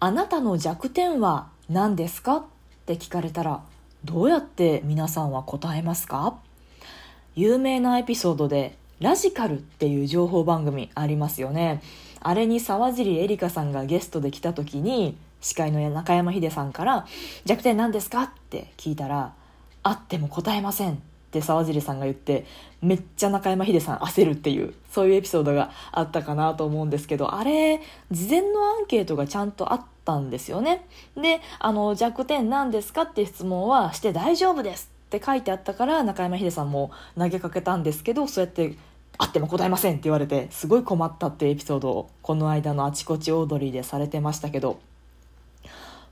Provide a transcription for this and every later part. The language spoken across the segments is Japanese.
あなたの弱点は何ですか？って聞かれたらどうやって皆さんは答えますか？有名なエピソードでラジカルっていう情報番組ありますよね。あれに沢尻エリカさんがゲストで来た時に司会の中山秀さんから「弱点何ですか?」って聞いたら「あっても答えません」って沢尻さんが言ってめっちゃ中山秀さん焦るっていうそういうエピソードがあったかなと思うんですけどあれ事前のアンケートがちゃんとあったんですよね。であの弱点何ですかって質問はして大丈夫ですって書いてあったから中山秀さんも投げかけたんですけどそうやってあっても答えませんって言われてすごい困ったっていうエピソードをこの間のあちこちオードリーでされてましたけど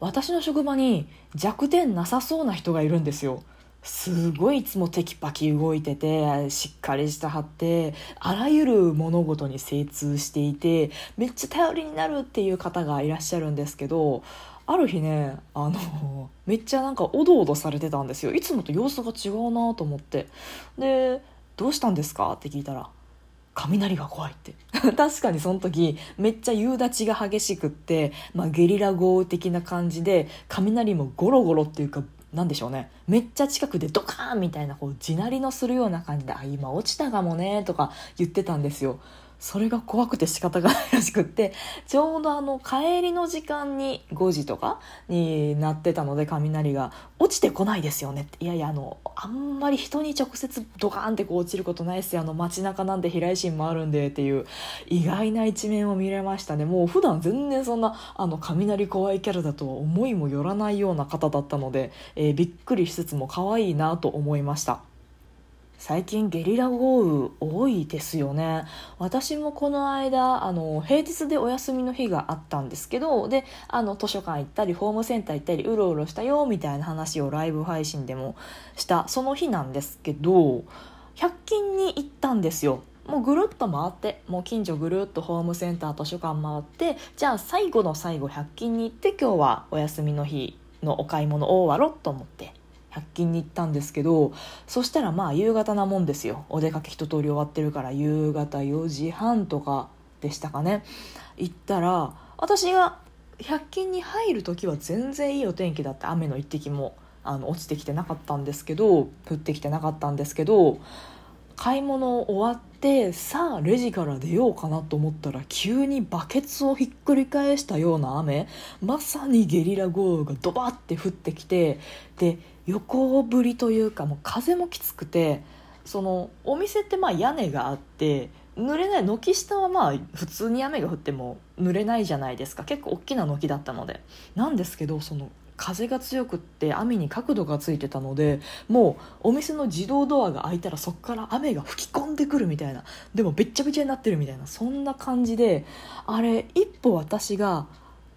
私の職場に弱点なさそうな人がいるんですよ。すごいいつもテキパキ動いててしっかりしたはってあらゆる物事に精通していてめっちゃ頼りになるっていう方がいらっしゃるんですけどある日ねあのめっちゃなんかおどおどされてたんですよ。いつもと様子が違うなと思って。で「どうしたんですか?」って聞いたら雷が怖いって。確かにその時めっちゃ夕立が激しくって、まあ、ゲリラ豪雨的な感じで雷もゴロゴロっていうかなんでしょうね。めっちゃ近くでドカーンみたいなこう地鳴りのするような感じで「あ今落ちたかもね」とか言ってたんですよ。それが怖くて仕方がないらしくって ちょうどあの帰りの時間に5時とかになってたので雷が落ちてこないですよねって。いやいやあのあんまり人に直接ドカーンってこう落ちることないっすよ。あの街中なんで平井心もあるんでっていう意外な一面を見れましたね。もう普段全然そんなあの雷怖いキャラだとは思いもよらないような方だったので、えー、びっくりしつつも可愛いなと思いました。最近ゲリラ豪雨多いですよね。私もこの間あの平日でお休みの日があったんですけどであの図書館行ったりホームセンター行ったりうろうろしたよみたいな話をライブ配信でもしたその日なんですけど100均に行ったんですよ。もうぐるっと回ってもう近所ぐるっとホームセンター図書館回ってじゃあ最後の最後100均に行って今日はお休みの日のお買い物を終わろうと思って100均に行ったんですけどそしたらまあ夕方なもんですよ。お出かけ一通り終わってるから夕方4時半とかでしたかね。行ったら私が100均に入る時は全然いいお天気だって雨の一滴もあの落ちてきてなかったんですけど降ってきてなかったんですけど買い物終わってさあレジから出ようかなと思ったら急にバケツをひっくり返したような雨。まさにゲリラ豪雨がドバッて降ってきてで横降りというかもう風もきつくてそのお店ってまあ屋根があって濡れない軒下はまあ普通に雨が降っても濡れないじゃないですか。結構大きな軒だったので。なんですけどその風が強くって雨に角度がついてたのでもうお店の自動ドアが開いたらそこから雨が吹き込んでくるみたいなでもべっちゃべちゃになってるみたいなそんな感じであれ一歩私が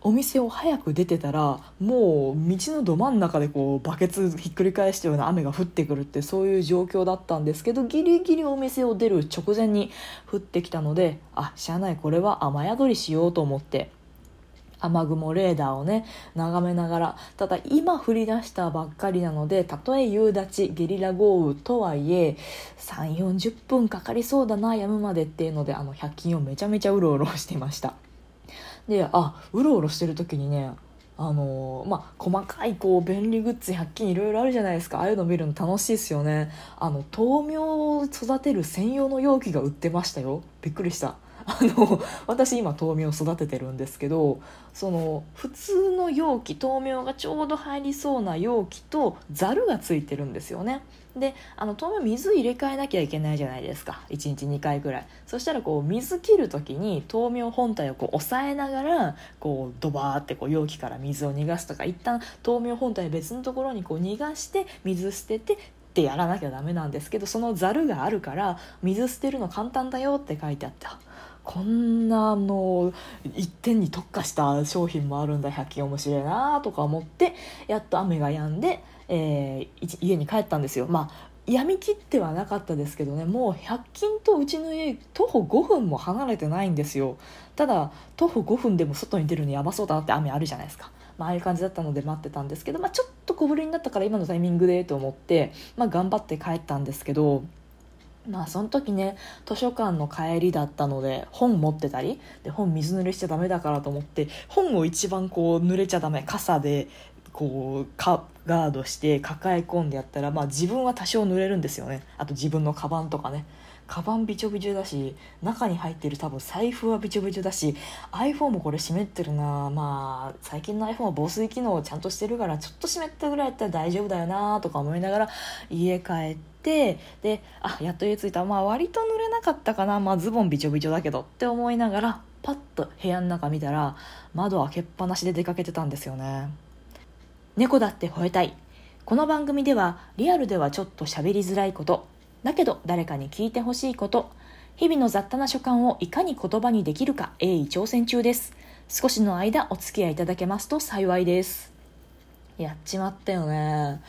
お店を早く出てたらもう道のど真ん中でこうバケツひっくり返したような雨が降ってくるってそういう状況だったんですけどギリギリお店を出る直前に降ってきたのであしゃあないこれは雨宿りしようと思って雨雲レーダーをね眺めながらただ今降り出したばっかりなのでたとえ夕立ゲリラ豪雨とはいえ3 4 0分かかりそうだなやむまでっていうのであの100均をめちゃめちゃうろうろしてました。であうろうろしてる時にねあのー、まあ、細かいこう便利グッズ100均いろいろあるじゃないですか。ああいうの見るの楽しいですよね。あの豆苗を育てる専用の容器が売ってましたよ。びっくりした。あの私今豆苗育ててるんですけどその普通の容器豆苗がちょうど入りそうな容器とざるがついてるんですよね。であの豆苗水入れ替えなきゃいけないじゃないですか。1日2回ぐらい。そしたらこう水切る時に豆苗本体をこう押さえながらこうドバーってこう容器から水を逃がすとか一旦豆苗本体別のところにこう逃がして水捨ててってやらなきゃダメなんですけどそのざるがあるから水捨てるの簡単だよって書いてあったこんなの一点に特化した商品もあるんだ100均面白いなとか思ってやっと雨が止んで、えー、家に帰ったんですよ。まあやみきってはなかったですけどねもう100均とうちの家徒歩5分も離れてないんですよ。ただ徒歩5分でも外に出るのやばそうだなって雨あるじゃないですか、まああいう感じだったので待ってたんですけど、まあ、ちょっと小ぶりになったから今のタイミングでと思って、まあ、頑張って帰ったんですけどまあその時ね図書館の帰りだったので本持ってたりで本水濡れしちゃダメだからと思って本を一番こう濡れちゃダメ傘でこうかガードして抱え込んでやったら、まあ、自分は多少濡れるんですよね。あと自分のカバンとかね。カバンびちょびちょだし中に入ってる多分財布はびちょびちょだし iPhone もこれ湿ってるな。まあ最近の iPhone は防水機能をちゃんとしてるからちょっと湿ったぐらいやったら大丈夫だよなとか思いながら家帰ってであやっと家着いた。まあ割と濡れなかったかな。まあズボンびちょびちょだけどって思いながらパッと部屋の中見たら窓開けっぱなしで出かけてたんですよね。猫だって吠えたい。この番組ではリアルではちょっと喋りづらいことだけど誰かに聞いてほしいこと。日々の雑多な所感をいかに言葉にできるか鋭意挑戦中です。少しの間お付き合いいただけますと幸いです。やっちまったよね。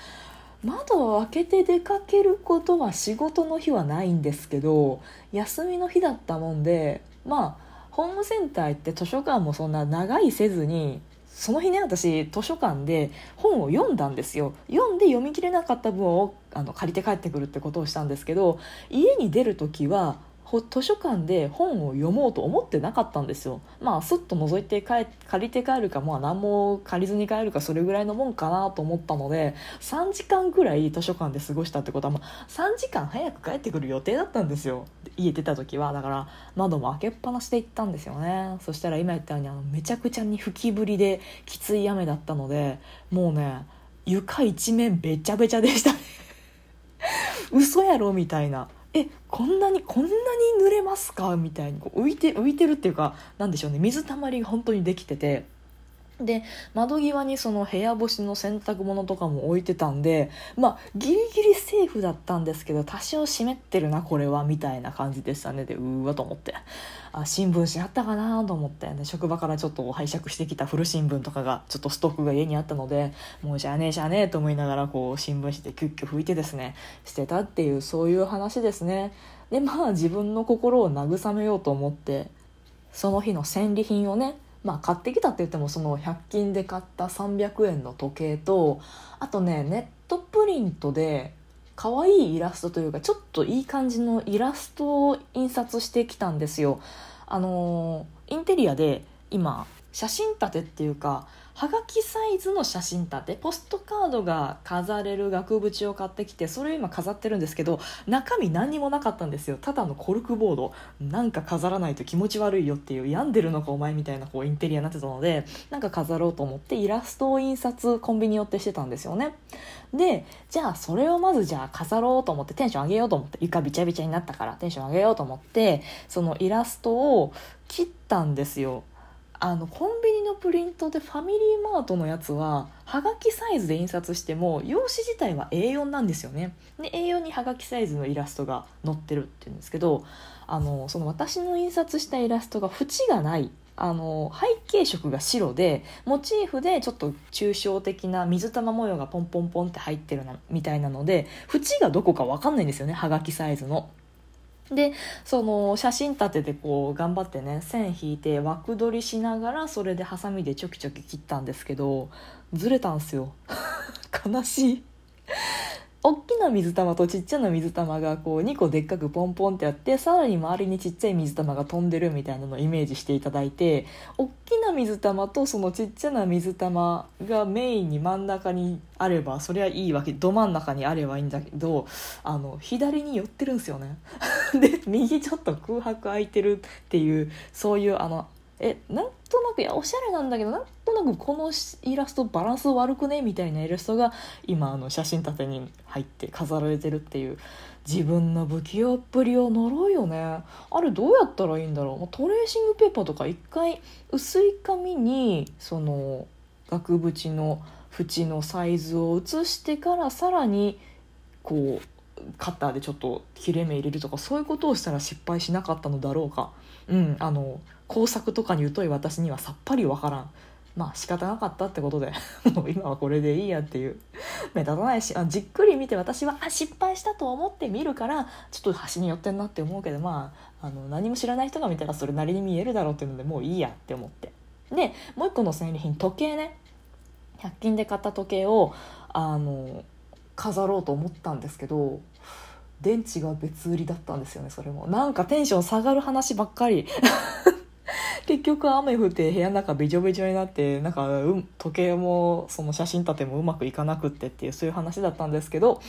窓を開けて出かけることは仕事の日はないんですけど休みの日だったもんでまあホームセンター行って図書館もそんな長いせずにその日ね私図書館で本を読んだんですよ。読んで読み切れなかった分をあの借りて帰ってくるってことをしたんですけど家に出る時は図書館で本を読もうと思ってなかったんですよ。まあすっと覗いて帰借りて帰るかまあ何も借りずに帰るかそれぐらいのもんかなと思ったので3時間ぐらい図書館で過ごしたってことは、まあ、3時間早く帰ってくる予定だったんですよ。家出た時は。だから窓も開けっぱなしで行ったんですよね。そしたら今言ったようにあのめちゃくちゃに吹き降りできつい雨だったのでもうね床一面べちゃべちゃでしたね。嘘やろみたいな。えこんなにこんなに濡れますか？みたいにこう浮いて浮いてるっていうかなんでしょうね。水たまりが本当にできてて。で窓際にその部屋干しの洗濯物とかも置いてたんでまあギリギリセーフだったんですけど多少湿ってるなこれはみたいな感じでしたね。でうわと思って。あ新聞紙あったかなと思って、ね、職場からちょっと拝借してきた古新聞とかがちょっとストックが家にあったのでもうしゃあねえしゃあねえと思いながらこう新聞紙でキュッキュ拭いてですねしてたっていうそういう話ですね。でまあ自分の心を慰めようと思ってその日の戦利品をねまあ買ってきたって言ってもその100均で買った300円の時計とあとねネットプリントで可愛いイラストというかちょっといい感じのイラストを印刷してきたんですよ。あのインテリアで今写真立てっていうかはがきサイズの写真立てポストカードが飾れる額縁を買ってきてそれを今飾ってるんですけど中身何にもなかったんですよ。ただのコルクボード。なんか飾らないと気持ち悪いよっていう病んでるのかお前みたいなこうインテリアになってたのでなんか飾ろうと思ってイラストを印刷コンビニ寄ってしてたんですよね。でじゃあそれをまずじゃあ飾ろうと思ってテンション上げようと思って床びちゃびちゃになったからテンション上げようと思ってそのイラストを切ったんですよ。あのコンビニのプリントでファミリーマートのやつははがきサイズで印刷しても用紙自体は A4 なんですよねで A4 にはがきサイズのイラストが載ってるっていうんですけどあのその私の印刷したイラストが縁がないあの背景色が白でモチーフでちょっと抽象的な水玉模様がポンポンポンって入ってるなみたいなので縁がどこか分かんないんですよねはがきサイズの。でその写真立てでこう頑張ってね線引いて枠取りしながらそれでハサミでちょきちょき切ったんですけどずれたんすよ。悲しい。大きな水玉とちっちゃな水玉がこう2個でっかくポンポンってやってさらに周りにちっちゃい水玉が飛んでるみたいなのをイメージしていただいて大きな水玉とそのちっちゃな水玉がメインに真ん中にあればそれはいいわけど真ん中にあればいいんだけどあの左に寄ってるんですよね。で右ちょっと空白空いてるっていうそういうあのえなんとなくいやおしゃれなんだけどなんとなくこのイラストバランス悪くねみたいなイラストが今あの写真立てに入って飾られてるっていう自分の不器用っぷりを呪うよね。あれどうやったらいいんだろう。トレーシングペーパーとか一回薄い紙にその額縁の縁のサイズを写してからさらにこうカッターでちょっと切れ目入れるとかそういうことをしたら失敗しなかったのだろうか。うんあの工作とかに疎い私にはさっぱりわからん。まあ仕方なかったってことで。もう今はこれでいいやっていう。目立たないしあじっくり見て私はあ失敗したと思って見るからちょっと端に寄ってんなって思うけどまああの何も知らない人が見たらそれなりに見えるだろうっていうのでもういいやって思って。でもう一個の戦利品時計ね。100均で買った時計をあの飾ろうと思ったんですけど電池が別売りだったんですよねそれも。なんかテンション下がる話ばっかり。結局雨降って部屋の中べちょべちょになってなんか、時計もその写真立てもうまくいかなくってっていうそういう話だったんですけど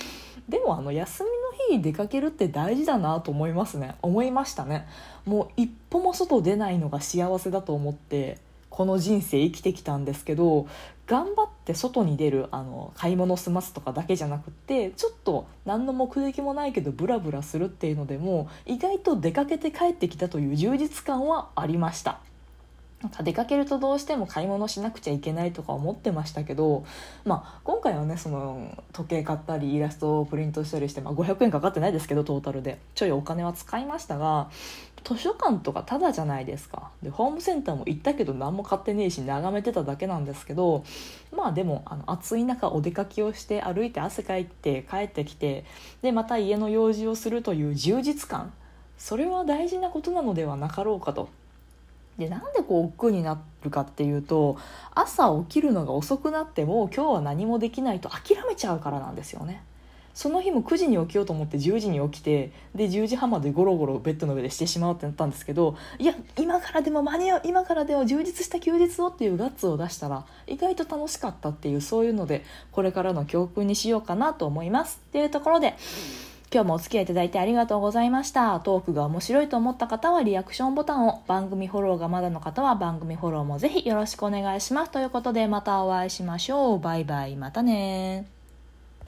でもあの休みの日に出かけるって大事だなと思いますね。思いましたね。もう一歩も外出ないのが幸せだと思ってこの人生生きてきたんですけど頑張って外に出るあの買い物済ますとかだけじゃなくってちょっと何の目的もないけどブラブラするっていうのでも意外と出かけて帰ってきたという充実感はありました。なんか出かけるとどうしても買い物しなくちゃいけないとか思ってましたけど、まあ、今回はねその時計買ったりイラストをプリントしたりして、まあ、500円かかってないですけどトータルでちょいお金は使いましたが図書館とかタダじゃないですかでホームセンターも行ったけど何も買ってねえし眺めてただけなんですけどまあでもあの暑い中お出かけをして歩いて汗かいて帰ってきてでまた家の用事をするという充実感それは大事なことなのではなかろうかと。でなんでこう億劫になるかっていうと朝起きるのが遅くなっても今日は何もできないと諦めちゃうからなんですよね。その日も9時に起きようと思って10時に起きてで10時半までゴロゴロベッドの上でしてしまうってなったんですけどいや今からでも間に合う今からでも充実した休日をっていうガッツを出したら意外と楽しかったっていうそういうのでこれからの教訓にしようかなと思います。っていうところで今日もお付き合いいただいてありがとうございました。トークが面白いと思った方はリアクションボタンを番組フォローがまだの方は番組フォローもぜひよろしくお願いします。ということでまたお会いしましょう。バイバイ。またね